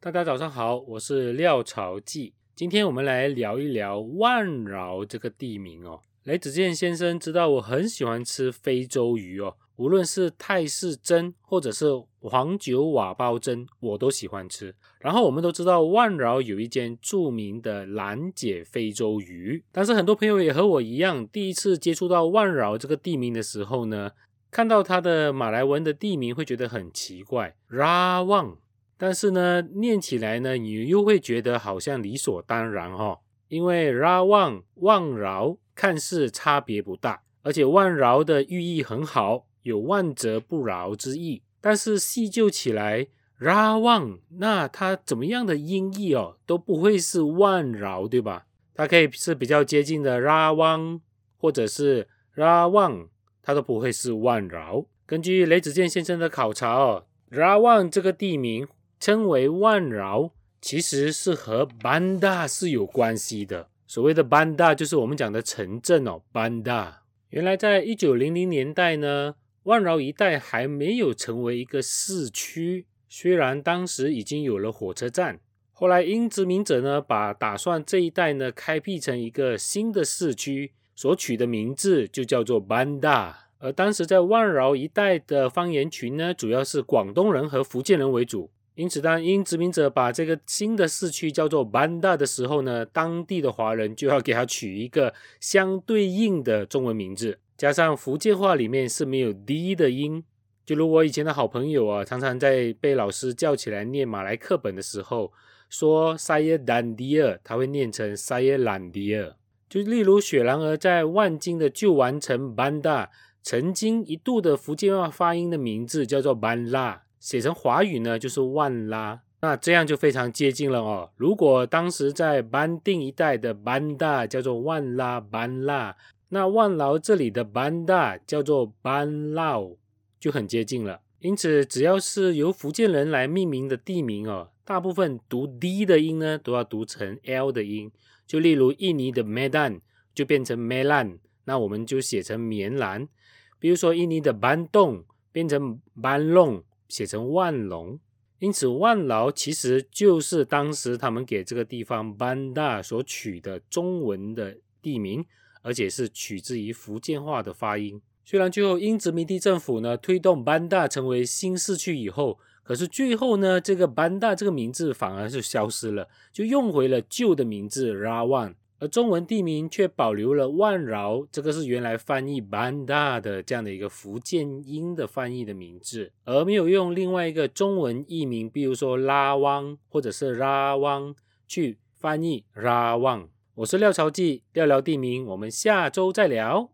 大家早上好，我是廖朝记。今天我们来聊一聊万饶这个地名哦。雷子健先生知道我很喜欢吃非洲鱼哦，无论是泰式蒸或者是黄酒瓦包蒸，我都喜欢吃。然后我们都知道万饶有一间著名的兰姐非洲鱼，但是很多朋友也和我一样，第一次接触到万饶这个地名的时候呢，看到它的马来文的地名会觉得很奇怪 raw 但是呢，念起来呢，你又会觉得好像理所当然哈，因为 Ra Wang 万饶。看似差别不大，而且万饶的寓意很好，有万折不饶之意。但是细究起来，ra 旺那它怎么样的音译哦，都不会是万饶，对吧？它可以是比较接近的 ra 旺，或者是 ra 旺，它都不会是万饶。根据雷子健先生的考察哦，ra 旺这个地名称为万饶，其实是和班达是有关系的。所谓的班大就是我们讲的城镇哦，班大。原来在一九零零年代呢，万饶一带还没有成为一个市区，虽然当时已经有了火车站。后来英殖民者呢，把打算这一带呢开辟成一个新的市区，所取的名字就叫做班大。而当时在万饶一带的方言群呢，主要是广东人和福建人为主。因此，当英殖民者把这个新的市区叫做班大的时候呢，当地的华人就要给它取一个相对应的中文名字。加上福建话里面是没有 d 的音，就如我以前的好朋友啊，常常在被老师叫起来念马来课本的时候，说 saya dan dia，他会念成 saya lan dia。就例如雪兰莪在万金的旧完城班大，曾经一度的福建话发音的名字叫做班拉。写成华语呢，就是万拉，那这样就非常接近了哦。如果当时在班定一带的班大叫做万拉班拉，那万劳这里的班大叫做班劳，就很接近了。因此，只要是由福建人来命名的地名哦，大部分读 d 的音呢，都要读成 l 的音。就例如印尼的 Medan 就变成 Melan，那我们就写成棉兰。比如说印尼的班洞变成班弄。写成万隆，因此万劳其实就是当时他们给这个地方班大所取的中文的地名，而且是取自于福建话的发音。虽然最后英殖民地政府呢推动班大成为新市区以后，可是最后呢这个班大这个名字反而是消失了，就用回了旧的名字拉万。而中文地名却保留了万饶，这个是原来翻译班大的这样的一个福建音的翻译的名字，而没有用另外一个中文译名，比如说拉汪或者是拉汪去翻译拉旺。我是廖朝记，廖聊地名，我们下周再聊。